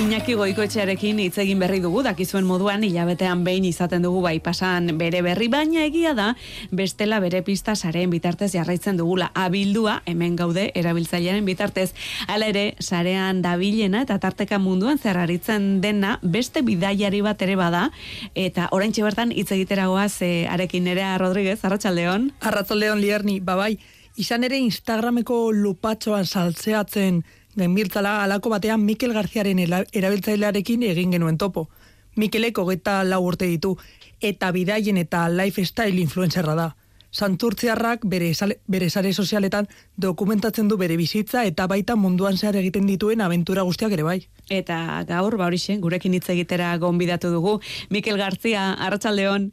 Iñaki goikoetxearekin hitz egin berri dugu, dakizuen moduan hilabetean behin izaten dugu bai pasan bere berri, baina egia da bestela bere pista sareen bitartez jarraitzen dugula. Abildua hemen gaude erabiltzailearen bitartez. Hala ere, sarean dabilena eta tarteka munduan zerraritzen dena beste bidaiari bat ere bada eta oraintxe bertan hitz egiteragoaz e, arekin nerea Rodríguez, Arratsaldeon. Arratzaldeon lierni, babai, izan ere Instagrameko lupatxoan saltzeatzen genbirtzala alako batean Mikel Garziaren erabiltzailearekin egin genuen topo. Mikelek hogeta lau urte ditu, eta bidaien eta lifestyle influencerra da. Santurtziarrak bere, bere sare sozialetan dokumentatzen du bere bizitza eta baita munduan zehar egiten dituen abentura guztiak ere bai. Eta gaur, ba horixe, gurekin hitz egitera gonbidatu dugu. Mikel Garzia, Arratsaldeon.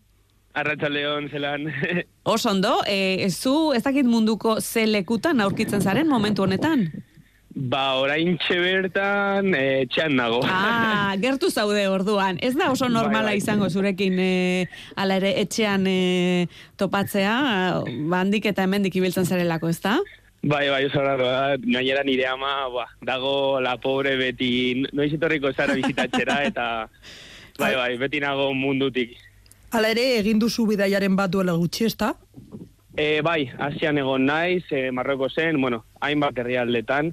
Arratxaldeon, zelan. Oso ondo, e, zu ez dakit munduko ze lekutan aurkitzen zaren momentu honetan? ba, orain bertan e, txan nago. Ah, gertu zaude orduan. Ez da oso normala Bai, bai. izango zurekin e, ala ere etxean e, topatzea, ba, handik eta hemendik ibiltzen zarelako, ez da? bai, bai, oso raro, gainera nire ama, ba, dago la pobre beti, noiz etorriko zara bizitatxera, eta bai, bai, beti nago mundutik. Hala ere, egin duzu bidaiaren bat duela gutxi, ez da? E, bai, Asian egon naiz, e, Marroko zen, bueno, hainbat herrialdetan,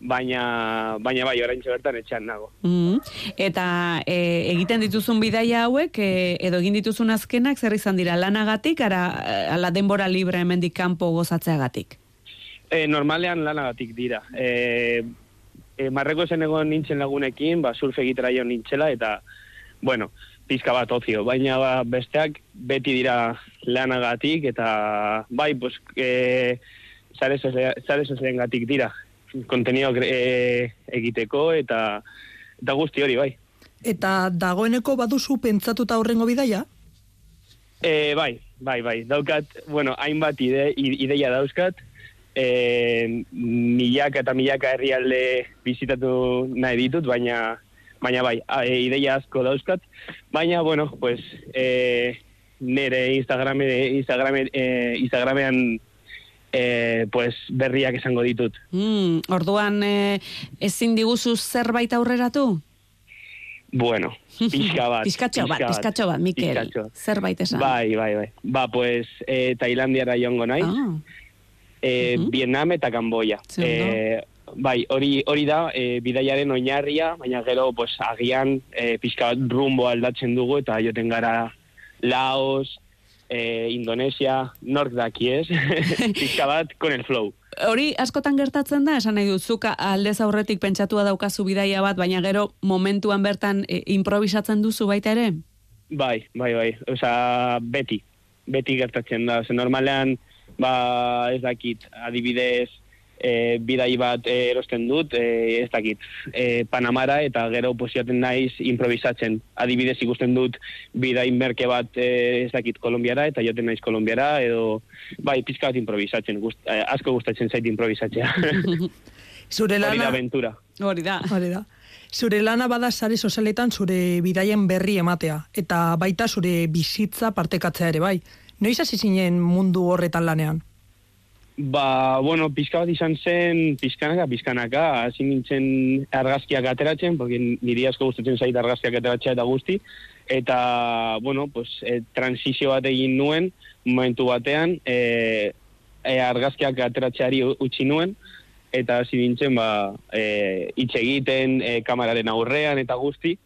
baina, baina bai, orain bertan etxean nago. Mm. Eta e, egiten dituzun bidaia hauek, e, edo egin dituzun azkenak, zer izan dira, lanagatik, ara, ala denbora libre hemendik kanpo gozatzeagatik? E, normalean lanagatik dira. E, e, Marreko zen egon nintzen lagunekin, ba, surf egitera nintzela, eta, bueno, pizka bat ozio, baina ba, besteak beti dira lanagatik, eta bai, pues, e, sare sozialen gatik dira, kontenio e, egiteko, eta, eta guzti hori, bai. Eta dagoeneko baduzu pentsatuta aurrengo bidaia? E, bai, bai, bai, daukat, bueno, hainbat ide, ideia dauzkat, e, milaka eta milaka herrialde bizitatu nahi ditut, baina, baina bai, e, ideia asko dauzkat, baina, bueno, pues, e, nire Instagram, Instagram, e, Instagramean e, pues, berriak esango ditut. Mm, orduan, e, ezin diguzu zerbait aurreratu? Bueno, pixka bat. Pizkatxo bat, pizkatxo bat, Mikel. pixkatxo. Zerbait esan. Bai, bai, bai. Ba, pues, e, Tailandiara joango naiz. Ah, e, Mhm. Vietnam eta Kamboia. E, bai, hori hori da e, bidaiaren oinarria, baina gero pues, agian e, pixka bat rumbo aldatzen dugu eta joten gara Laos, e, Indonesia, nork daki ez, pixka bat con el flow. Hori askotan gertatzen da, esan nahi dut, zuka aldez aurretik pentsatua daukazu bidaia bat, baina gero momentuan bertan e, improvisatzen duzu baita ere? Bai, bai, bai, osea, beti, beti gertatzen da, Ose, normalean, ba, ez dakit, adibidez, e, bidai bat e, erosten dut, e, ez dakit, e, Panamara eta gero posiaten naiz improvisatzen. Adibidez ikusten dut bidai merke bat, e, ez dakit, Kolombiara eta joten naiz Kolombiara, edo, bai, pizka bat improvisatzen, gust, e, asko gustatzen zait improvisatzea. Zure Hori da lana... aventura. Hori da. Hori da. Zure lana bada sare sozialetan zure bidaien berri ematea, eta baita zure bizitza partekatzea ere bai. Noiz hasi zinen mundu horretan lanean? Ba, bueno, pizka bat izan zen, pizkanaka, pizkanaka, hasi nintzen argazkiak ateratzen, porque niri asko gustatzen zait argazkiak ateratzea eta guzti, eta, bueno, pues, e, transizio bat egin nuen, momentu batean, e, e, argazkiak ateratzeari utzi nuen, eta hasi nintzen, ba, e, hitz egiten, e, kamararen aurrean eta guzti,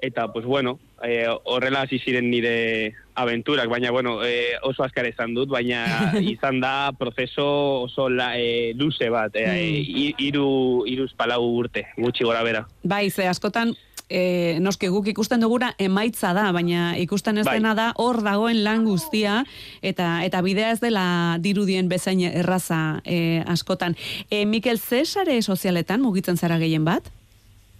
eta, pues, bueno, e, horrela hasi ziren nire aventurak, baina, bueno, e, oso azkar izan dut, baina izan da prozeso oso la, e, luze bat, e, iru, iruz palau urte, gutxi gora bera. Bai, ze askotan, e, noski guk ikusten dugura emaitza da, baina ikusten ez Bai. dena da hor dagoen lan guztia eta eta bidea ez dela dirudien bezain erraza e, askotan. E, Mikel, ze sare sozialetan mugitzen zara gehien bat?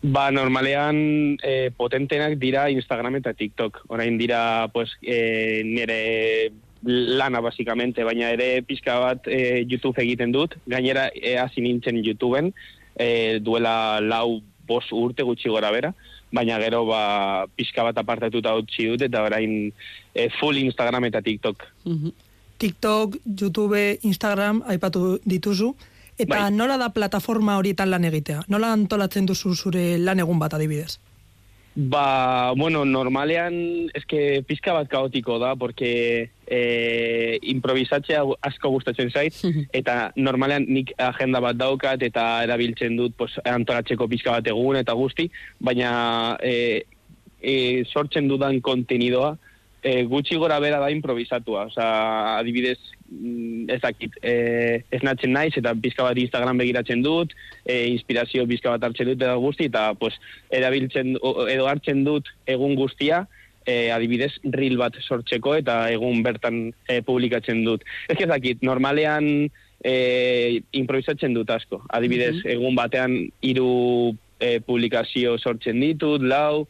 Ba, normalean e, potentenak dira Instagram eta TikTok. Orain dira, pues, e, nire lana, basikamente, baina ere pizka bat e, YouTube egiten dut. Gainera, e, hasi nintzen YouTubeen, e, duela lau bos urte gutxi gora bera, baina gero ba, pizka bat apartatuta utzi dut, eta orain e, full Instagram eta TikTok. Mhm. TikTok, YouTube, Instagram, aipatu dituzu, Eta Bai. nola da plataforma horietan lan egitea? Nola antolatzen duzu zure lan egun bat adibidez? Ba, bueno, normalean, eske pizka bat kaotiko da, porque e, improvisatzea asko gustatzen zait, eta normalean nik agenda bat daukat, eta erabiltzen dut pues, antolatzeko pizka bat egun eta guzti, baina e, e, sortzen dudan kontenidoa, e, gutxi gora bera da improvisatua. Osa, adibidez, mm, ez dakit, e, ez natzen naiz, eta pizka bat Instagram begiratzen dut, e, inspirazio pizka bat hartzen dut eta guzti, eta pues, erabiltzen, edo hartzen dut egun guztia, e, adibidez, reel bat sortzeko eta egun bertan e, publikatzen dut. Ez ez dakit, normalean e, improvisatzen dut asko. Adibidez, egun batean hiru e, publikazio sortzen ditut, lau,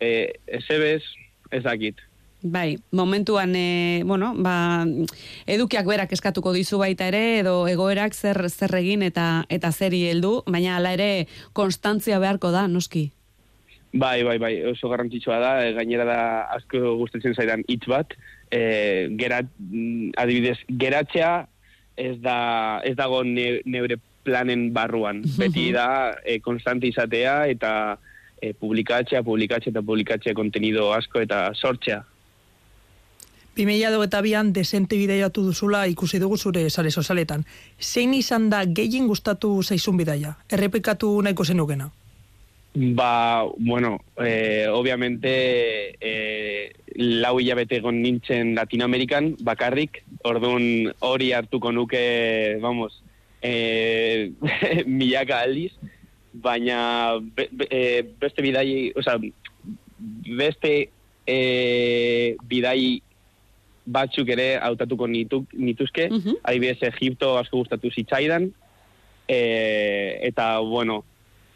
e, ezebez, ez dakit. Bai, momentuan, e, bueno, ba, edukiak berak eskatuko dizu baita ere, edo egoerak zer, zer egin eta eta zeri heldu, baina hala ere konstantzia beharko da, noski. Bai, bai, bai, oso garrantzitsua da, e, gainera da asko gustatzen zaidan hitz bat, e, gerat, mm, adibidez, geratzea ez da ez dago ne, neure planen barruan. Beti da e, konstante izatea eta e, publikatzea, publikatzea eta publikatzea kontenido asko eta sortzea. 2000 eta bian desente bidaiatu duzula ikusi dugu zure sare sozialetan. Zein izan da gehien gustatu zaizun bidaia? Errepikatu nahiko zenukena? Ba, bueno, eh, obviamente eh, lau hilabete egon nintzen Latinoamerikan, bakarrik, orduan hori hartuko nuke, vamos, eh, milaka aldiz, baina be, be, eh, beste bidai, oza, beste eh, bidai batzuk ere hautatuko nitu, nituzke, Mhm. adibidez Egipto asko gustatu zitzaidan, eh, eta, bueno,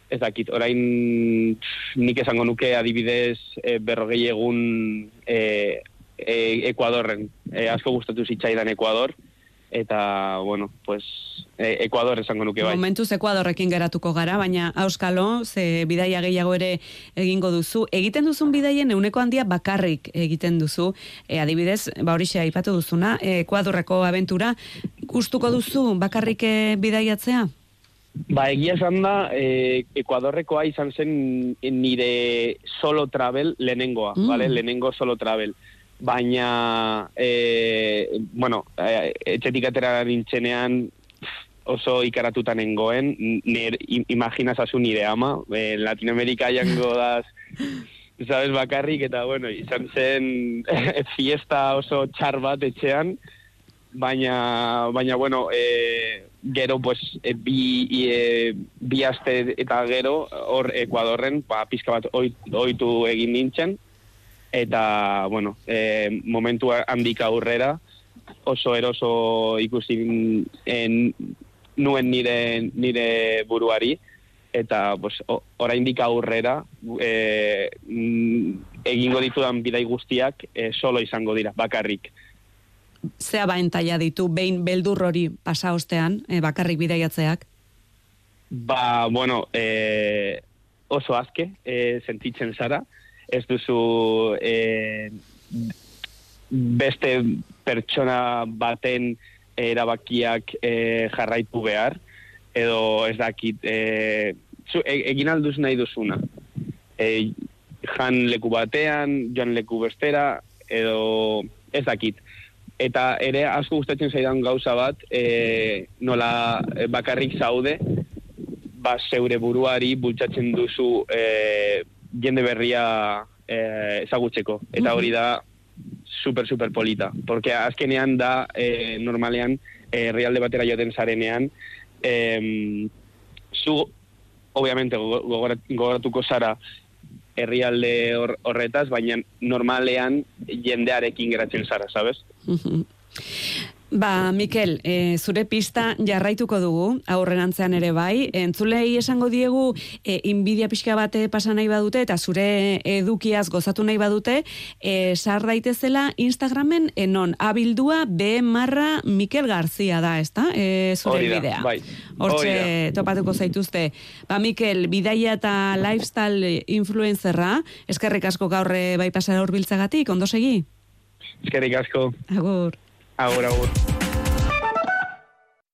ez dakit, orain nik esango nuke adibidez e, berrogei egun e, e, Ekuadorren. E, asko gustatu zitzaidan Ekuador, eta, bueno, pues, e, Ekuador esango nuke bai. Momentuz Ekuadorrekin geratuko gara, baina auskalo, ze bidaia gehiago ere egingo duzu. Egiten duzun bidaien euneko handia bakarrik egiten duzu. E, adibidez, ba horixe aipatu duzuna, Ekuadorreko abentura, gustuko duzu bakarrik e, bidaiatzea? Ba, egia esan da, e, Ekuadorrekoa izan zen nire solo travel lehenengoa, Mm. vale? lehenengo solo travel. Baina, e, bueno, e, etxetik atera nintzenean oso ikaratuta nengoen, nire, im- imaginazazu nire ama, e, Latinoamerika jango daz, sabes, bakarrik, eta bueno, izan zen fiesta oso txar bat etxean, baina baina bueno e, gero pues e, bi e, bi aste eta gero hor Ekuadorren ba pizka bat oit, oitu egin nintzen eta bueno e, momentu handik aurrera oso eroso ikusi en, nuen nire nire buruari eta pues oraindik aurrera e, mm, egingo ditudan bidai guztiak e, solo izango dira bakarrik Zea baentaia ditu, behin beldur hori pasa ostean, e, bakarrik bidaiatzeak? Ba, bueno, e, oso azke e, sentitzen zara. Ez duzu e, beste pertsona baten erabakiak e, jarraitu behar, edo ez dakit, e, zu, e, egin alduz nahi duzuna. E, jan leku batean, joan leku bestera, edo ez dakit. Eta ere asko gustatzen zaidan gauza bat, e, nola bakarrik zaude, ba, zeure buruari bultzatzen duzu e, jende berria e, ezagutzeko. Eta hori da super, super polita. Porque azkenean da, e, normalean, e, herrialde batera joten zarenean, e, zu, obviamente, gogo- gogorat- gogoratuko zara herrialde hor, horretaz, baina normalean jendearekin geratzen zara, sabes? Ba, Mikel, e, zure pista jarraituko dugu, aurrerantzean ere bai. Entzulei esango diegu, e, inbidia pixka bate pasa nahi badute, eta zure edukiaz gozatu nahi badute, e, sar daitezela Instagramen, enon, abildua B marra Mikel Garzia da, ezta? E, zure Hori da, bidea. bai. Hortxe topatuko zaituzte. Ba, Mikel, bidaia eta lifestyle influencerra, eskerrik asko gaurre bai pasara urbiltzagatik, ondo segi? Eskerrik asko, Agur. Agur, agur.